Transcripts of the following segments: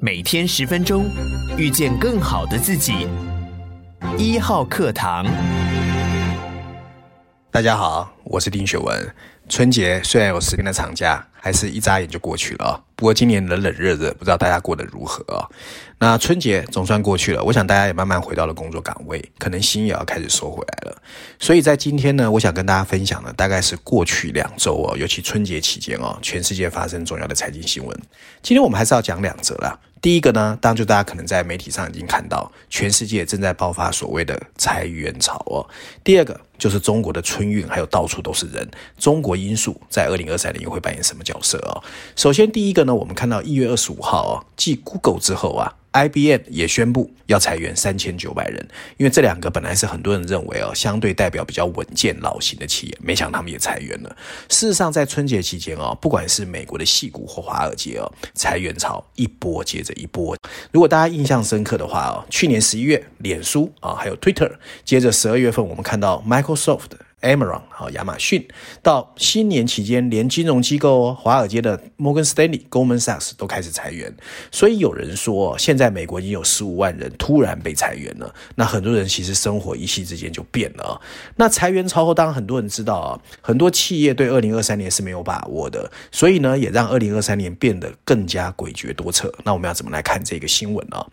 每天十分钟，遇见更好的自己。一号课堂，大家好，我是丁学文。春节虽然有十天的长假，还是一眨眼就过去了。不过今年冷冷热热，不知道大家过得如何啊？那春节总算过去了，我想大家也慢慢回到了工作岗位，可能心也要开始收回来了。所以在今天呢，我想跟大家分享的大概是过去两周哦，尤其春节期间哦，全世界发生重要的财经新闻。今天我们还是要讲两则啦。第一个呢，当然就大家可能在媒体上已经看到，全世界正在爆发所谓的裁员潮哦。第二个就是中国的春运，还有到处都是人，中国因素在二零二三年又会扮演什么角色哦？首先第一个呢，我们看到一月二十五号哦，继 Google 之后啊。IBM 也宣布要裁员三千九百人，因为这两个本来是很多人认为哦，相对代表比较稳健老型的企业，没想到他们也裁员了。事实上，在春节期间哦，不管是美国的矽谷或华尔街哦，裁员潮一波接着一波。如果大家印象深刻的话哦，去年十一月，脸书啊，还有 Twitter，接着十二月份我们看到 Microsoft。Amazon 和亚马逊，到新年期间，连金融机构，华尔街的摩根斯丹利、Goldman Sachs 都开始裁员。所以有人说，现在美国已经有十五万人突然被裁员了。那很多人其实生活一夕之间就变了。那裁员潮后，当然很多人知道啊，很多企业对二零二三年是没有把握的，所以呢，也让二零二三年变得更加诡谲多测。那我们要怎么来看这个新闻呢？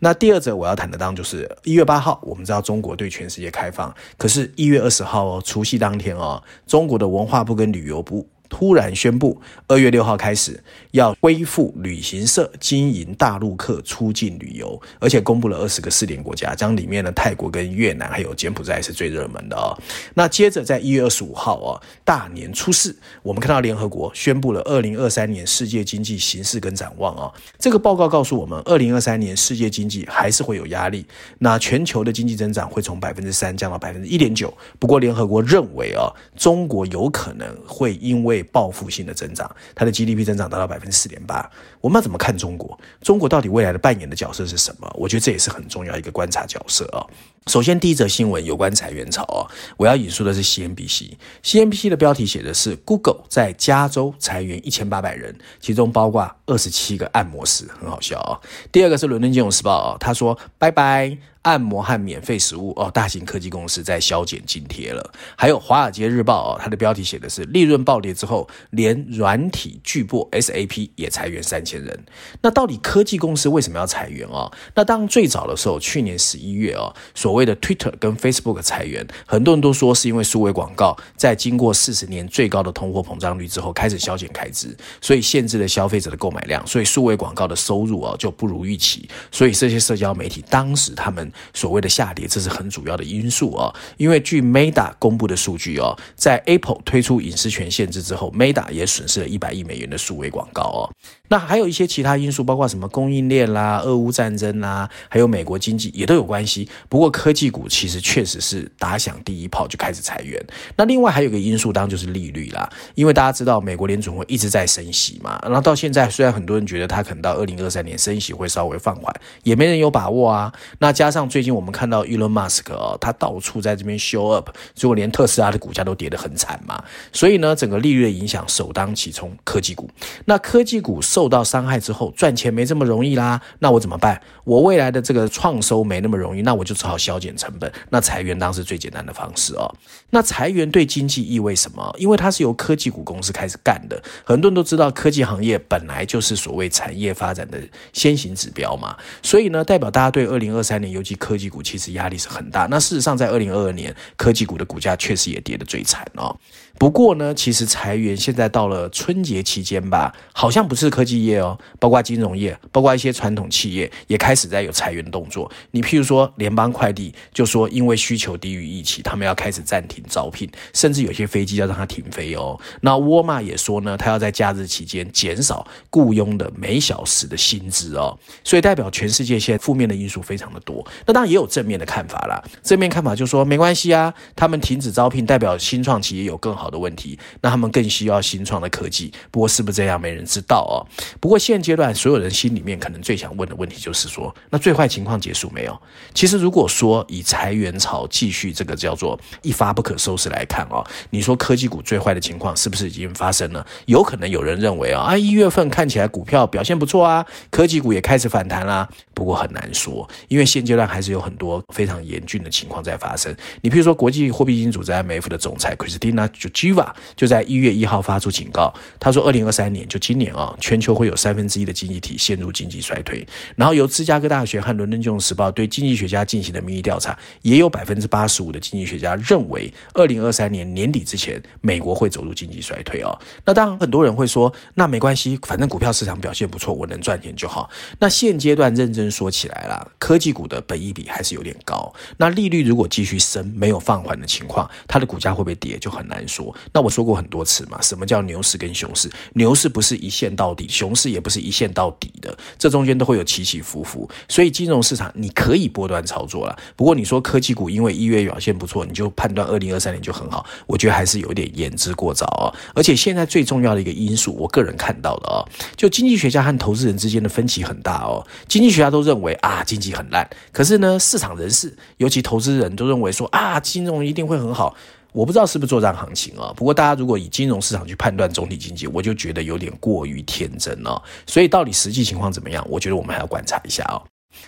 那第二则我要谈的当然就是一月八号，我们知道中国对全世界开放，可是，一月二十号哦，除夕当天啊，中国的文化部跟旅游部。突然宣布，二月六号开始要恢复旅行社经营大陆客出境旅游，而且公布了二十个试点国家，将里面的泰国跟越南还有柬埔寨是最热门的哦。那接着在一月二十五号哦，大年初四，我们看到联合国宣布了二零二三年世界经济形势跟展望哦。这个报告告诉我们，二零二三年世界经济还是会有压力，那全球的经济增长会从百分之三降到百分之一点九。不过联合国认为哦，中国有可能会因为报复性的增长，它的 GDP 增长达到百分之四点八。我们要怎么看中国？中国到底未来的扮演的角色是什么？我觉得这也是很重要一个观察角色啊。首先，第一则新闻有关裁员潮啊，我要引述的是 CNBC。CNBC 的标题写的是 Google 在加州裁员一千八百人，其中包括二十七个按摩师，很好笑啊。第二个是伦敦金融时报啊，他说拜拜。按摩和免费食物哦，大型科技公司在削减津贴了。还有《华尔街日报》哦，它的标题写的是利润暴跌之后，连软体巨擘 SAP 也裁员三千人。那到底科技公司为什么要裁员哦？那当最早的时候，去年十一月哦，所所谓的 Twitter 跟 Facebook 裁员，很多人都说是因为数位广告在经过四十年最高的通货膨胀率之后开始削减开支，所以限制了消费者的购买量，所以数位广告的收入哦就不如预期。所以这些社交媒体当时他们。所谓的下跌，这是很主要的因素哦。因为据 Meta 公布的数据哦，在 Apple 推出隐私权限制之后，Meta 也损失了一百亿美元的数位广告哦。那还有一些其他因素，包括什么供应链啦、俄乌战争啦，还有美国经济也都有关系。不过科技股其实确实是打响第一炮就开始裁员。那另外还有个因素，当然就是利率啦。因为大家知道美国联准会一直在升息嘛，然后到现在虽然很多人觉得它可能到二零二三年升息会稍微放缓，也没人有把握啊。那加上最近我们看到 Elon Musk 哦，他到处在这边 show up，结果连特斯拉的股价都跌得很惨嘛。所以呢，整个利率的影响首当其冲科技股。那科技股受到伤害之后，赚钱没这么容易啦。那我怎么办？我未来的这个创收没那么容易，那我就只好消削减成本。那裁员当然是最简单的方式哦。那裁员对经济意味什么？因为它是由科技股公司开始干的。很多人都知道，科技行业本来就是所谓产业发展的先行指标嘛。所以呢，代表大家对二零二三年，尤其科技股，其实压力是很大。那事实上，在二零二二年，科技股的股价确实也跌得最惨哦。不过呢，其实裁员现在到了春节期间吧，好像不是科技业哦，包括金融业，包括一些传统企业也开始在有裁员动作。你譬如说，联邦快递就说，因为需求低于预期，他们要开始暂停招聘，甚至有些飞机要让它停飞哦。那沃尔玛也说呢，他要在假日期间减少雇佣的每小时的薪资哦。所以代表全世界现在负面的因素非常的多。那当然也有正面的看法啦，正面看法就说没关系啊，他们停止招聘，代表新创企业有更好。好的问题，那他们更需要新创的科技。不过是不是这样，没人知道哦。不过现阶段所有人心里面可能最想问的问题就是说，那最坏情况结束没有？其实如果说以裁员潮继续这个叫做一发不可收拾来看哦，你说科技股最坏的情况是不是已经发生了？有可能有人认为啊，啊一月份看起来股票表现不错啊，科技股也开始反弹啦。不过很难说，因为现阶段还是有很多非常严峻的情况在发生。你比如说，国际货币基金组织 IMF 的总裁 Christina Giva 就在一月一号发出警告，他说，二零二三年就今年啊，全球会有三分之一的经济体陷入经济衰退。然后由芝加哥大学和伦敦金融时报对经济学家进行的民意调查，也有百分之八十五的经济学家认为，二零二三年年底之前，美国会走入经济衰退哦。那当然，很多人会说，那没关系，反正股票市场表现不错，我能赚钱就好。那现阶段认真说起来啦，科技股的本益比还是有点高。那利率如果继续升，没有放缓的情况，它的股价会不会跌就很难说。那我说过很多次嘛，什么叫牛市跟熊市？牛市不是一线到底，熊市也不是一线到底的，这中间都会有起起伏伏。所以金融市场你可以波段操作了。不过你说科技股因为一月表现不错，你就判断二零二三年就很好，我觉得还是有点言之过早啊。而且现在最重要的一个因素，我个人看到的啊，就经济学家和投资人之间的分歧很大哦。经济学家都认为啊，经济很烂，可是呢，市场人士尤其投资人都认为说啊，金融一定会很好。我不知道是不是作战行情啊？不过大家如果以金融市场去判断总体经济，我就觉得有点过于天真了。所以到底实际情况怎么样？我觉得我们还要观察一下哦。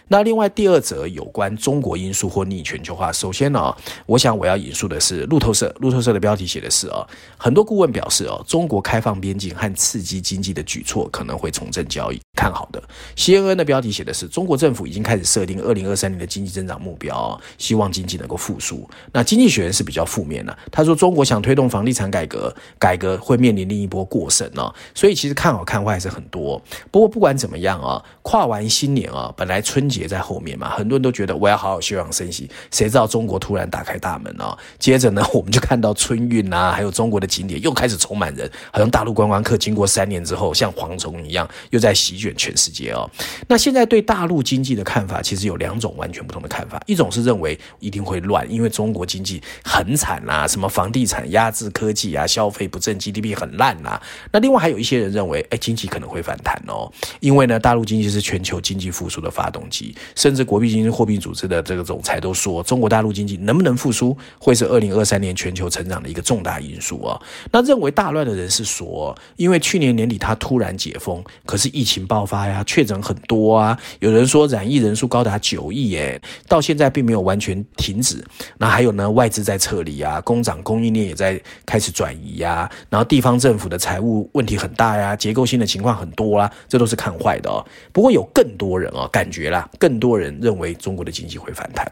那另外第二则有关中国因素或逆全球化，首先呢，我想我要引述的是路透社，路透社的标题写的是啊，很多顾问表示哦，中国开放边境和刺激经济的举措可能会重振交易，看好的。CNN 的标题写的是中国政府已经开始设定二零二三年的经济增长目标，希望经济能够复苏。那经济学人是比较负面的，他说中国想推动房地产改革，改革会面临另一波过剩哦，所以其实看好看坏是很多。不过不管怎么样啊，跨完新年啊，本来。春节在后面嘛，很多人都觉得我要好好休养生息。谁知道中国突然打开大门哦，接着呢，我们就看到春运啊，还有中国的景点又开始充满人，好像大陆观光客经过三年之后，像蝗虫一样又在席卷全世界哦。那现在对大陆经济的看法，其实有两种完全不同的看法。一种是认为一定会乱，因为中国经济很惨啊，什么房地产压制科技啊，消费不振，GDP 很烂啊。那另外还有一些人认为，哎，经济可能会反弹哦，因为呢，大陆经济是全球经济复苏的发动。甚至国际经济货币组织的这个总裁都说，中国大陆经济能不能复苏，会是二零二三年全球成长的一个重大因素啊。那认为大乱的人是说，因为去年年底他突然解封，可是疫情爆发呀，确诊很多啊，有人说染疫人数高达九亿耶，到现在并没有完全停止。那还有呢，外资在撤离啊，工厂供应链也在开始转移呀，然后地方政府的财务问题很大呀，结构性的情况很多啊，这都是看坏的哦。不过有更多人啊，感觉啦。更多人认为中国的经济会反弹。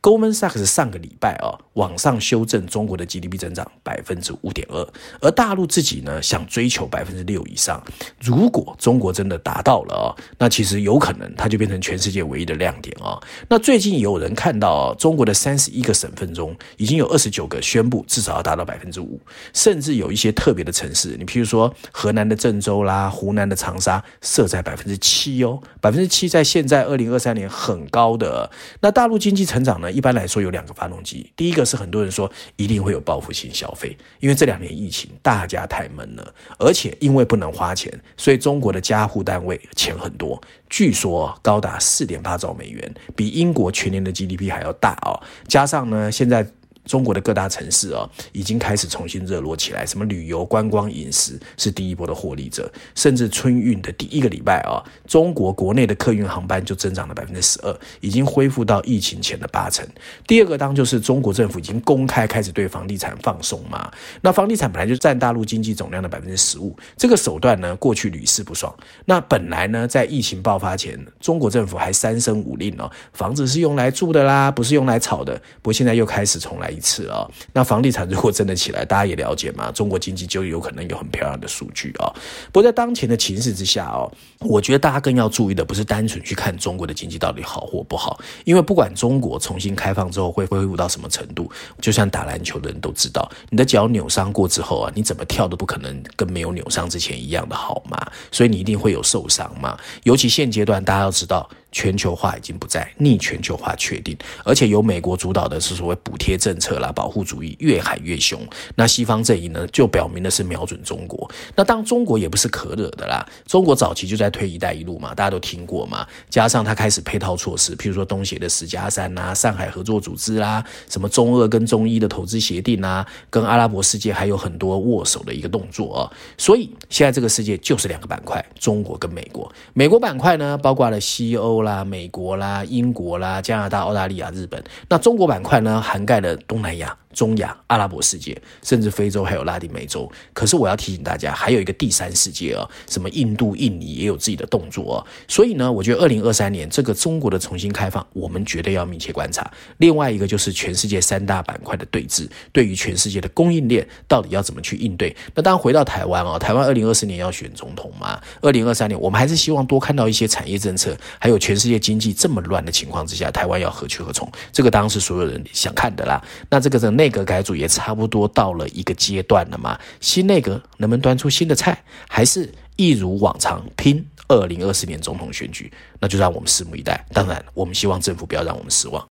Goldman Sachs 上个礼拜啊，往上修正中国的 GDP 增长百分之五点二，而大陆自己呢，想追求百分之六以上。如果中国真的达到了啊，那其实有可能它就变成全世界唯一的亮点啊。那最近有人看到中国的三十一个省份中，已经有二十九个宣布至少要达到百分之五，甚至有一些特别的城市，你譬如说河南的郑州啦，湖南的长沙，设在百分之七哦，百分之七在现在二零二三年很高的。那大陆经济成长呢，一般来说有两个发动机，第一个是很多人说一定会有报复性消费，因为这两年疫情大家太闷了，而且因为不能花钱，所以中国的家户单位钱很多，据说高达四点八兆美元，比英国全年的 GDP 还要大哦。加上呢，现在。中国的各大城市啊，已经开始重新热络起来。什么旅游、观光、饮食是第一波的获利者。甚至春运的第一个礼拜啊，中国国内的客运航班就增长了百分之十二，已经恢复到疫情前的八成。第二个当就是中国政府已经公开开始对房地产放松嘛。那房地产本来就占大陆经济总量的百分之十五，这个手段呢，过去屡试不爽。那本来呢，在疫情爆发前，中国政府还三声五令哦，房子是用来住的啦，不是用来炒的。不过现在又开始重来。次啊，那房地产如果真的起来，大家也了解嘛，中国经济就有可能有很漂亮的数据啊。不过在当前的情势之下哦，我觉得大家更要注意的不是单纯去看中国的经济到底好或不好，因为不管中国重新开放之后会恢复到什么程度，就像打篮球的人都知道，你的脚扭伤过之后啊，你怎么跳都不可能跟没有扭伤之前一样的好嘛，所以你一定会有受伤嘛。尤其现阶段大家要知道。全球化已经不在，逆全球化确定，而且由美国主导的是所谓补贴政策啦，保护主义越喊越凶。那西方阵营呢，就表明的是瞄准中国。那当中国也不是可惹的啦，中国早期就在推“一带一路”嘛，大家都听过嘛。加上他开始配套措施，譬如说东协的十加三呐，上海合作组织啦，什么中俄跟中伊的投资协定啊，跟阿拉伯世界还有很多握手的一个动作啊。所以现在这个世界就是两个板块，中国跟美国。美国板块呢，包括了西欧。啦，美国啦，英国啦，加拿大、澳大利亚、日本，那中国板块呢，涵盖了东南亚。中亚、阿拉伯世界，甚至非洲还有拉丁美洲。可是我要提醒大家，还有一个第三世界啊，什么印度、印尼也有自己的动作啊。所以呢，我觉得二零二三年这个中国的重新开放，我们绝对要密切观察。另外一个就是全世界三大板块的对峙，对于全世界的供应链到底要怎么去应对？那当然回到台湾啊，台湾二零二四年要选总统嘛。二零二三年我们还是希望多看到一些产业政策，还有全世界经济这么乱的情况之下，台湾要何去何从？这个当然是所有人想看的啦。那这个的内阁改组也差不多到了一个阶段了嘛？新内阁能不能端出新的菜，还是一如往常拼二零二四年总统选举？那就让我们拭目以待。当然，我们希望政府不要让我们失望。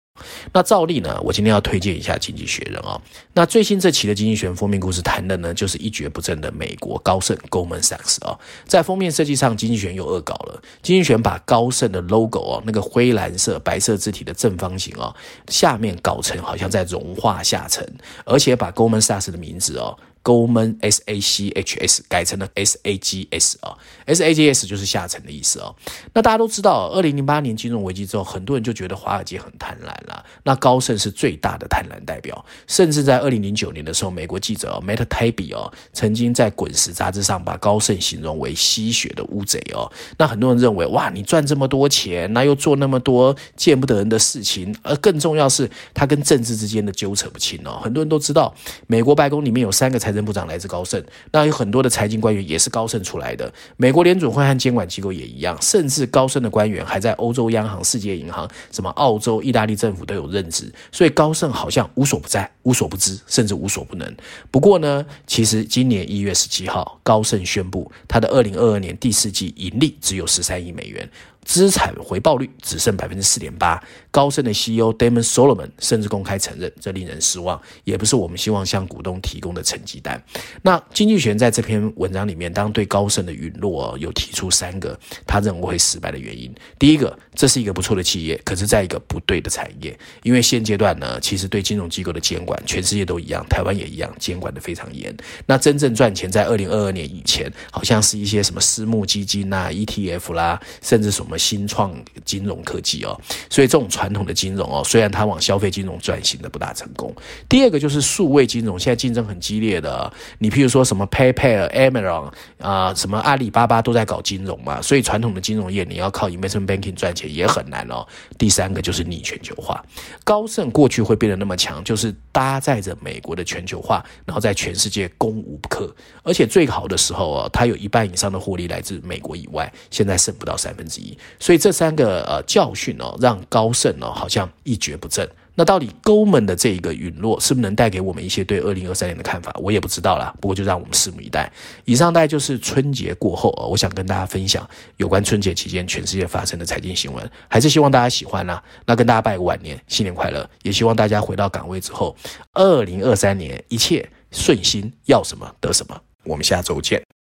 那照例呢，我今天要推荐一下《经济学人》啊。那最新这期的《经济学人》封面故事谈的呢，就是一蹶不振的美国高盛 Goldman Sachs 啊。在封面设计上，《经济学人》又恶搞了，《经济学人》把高盛的 logo 哦，那个灰蓝色白色字体的正方形哦，下面搞成好像在融化下沉，而且把 Goldman Sachs 的名字哦。Goldman S A C H S 改成了 S A G S 啊，S A G S 就是下沉的意思哦。那大家都知道，二零零八年金融危机之后，很多人就觉得华尔街很贪婪了。那高盛是最大的贪婪代表，甚至在二零零九年的时候，美国记者 Matt Taibbi 哦，曾经在《滚石》杂志上把高盛形容为吸血的乌贼哦。那很多人认为，哇，你赚这么多钱，那又做那么多见不得人的事情，而更重要是，他跟政治之间的纠扯不清哦。很多人都知道，美国白宫里面有三个财财政部长来自高盛，那有很多的财经官员也是高盛出来的。美国联准会和监管机构也一样，甚至高盛的官员还在欧洲央行、世界银行、什么澳洲、意大利政府都有任职。所以高盛好像无所不在、无所不知，甚至无所不能。不过呢，其实今年一月十七号，高盛宣布他的二零二二年第四季盈利只有十三亿美元。资产回报率只剩百分之四点八，高盛的 CEO Damon Solomon 甚至公开承认，这令人失望，也不是我们希望向股东提供的成绩单。那经济学在这篇文章里面，当对高盛的陨落有提出三个他认为会失败的原因。第一个，这是一个不错的企业，可是在一个不对的产业，因为现阶段呢，其实对金融机构的监管，全世界都一样，台湾也一样，监管得非常严。那真正赚钱，在二零二二年以前，好像是一些什么私募基金啊、ETF 啦，甚至什么。新创金融科技哦，所以这种传统的金融哦，虽然它往消费金融转型的不大成功。第二个就是数位金融，现在竞争很激烈的，你譬如说什么 PayPal、Amazon 啊，什么阿里巴巴都在搞金融嘛，所以传统的金融业你要靠 Investment Banking 赚钱也很难哦。第三个就是逆全球化，高盛过去会变得那么强，就是搭载着美国的全球化，然后在全世界攻无不克，而且最好的时候哦，它有一半以上的获利来自美国以外，现在剩不到三分之一。所以这三个呃教训哦，让高盛哦好像一蹶不振。那到底 Goldman 的这一个陨落，是不是能带给我们一些对二零二三年的看法？我也不知道啦。不过就让我们拭目以待。以上大概就是春节过后，我想跟大家分享有关春节期间全世界发生的财经新闻。还是希望大家喜欢啦。那跟大家拜个晚年，新年快乐！也希望大家回到岗位之后，二零二三年一切顺心，要什么得什么。我们下周见。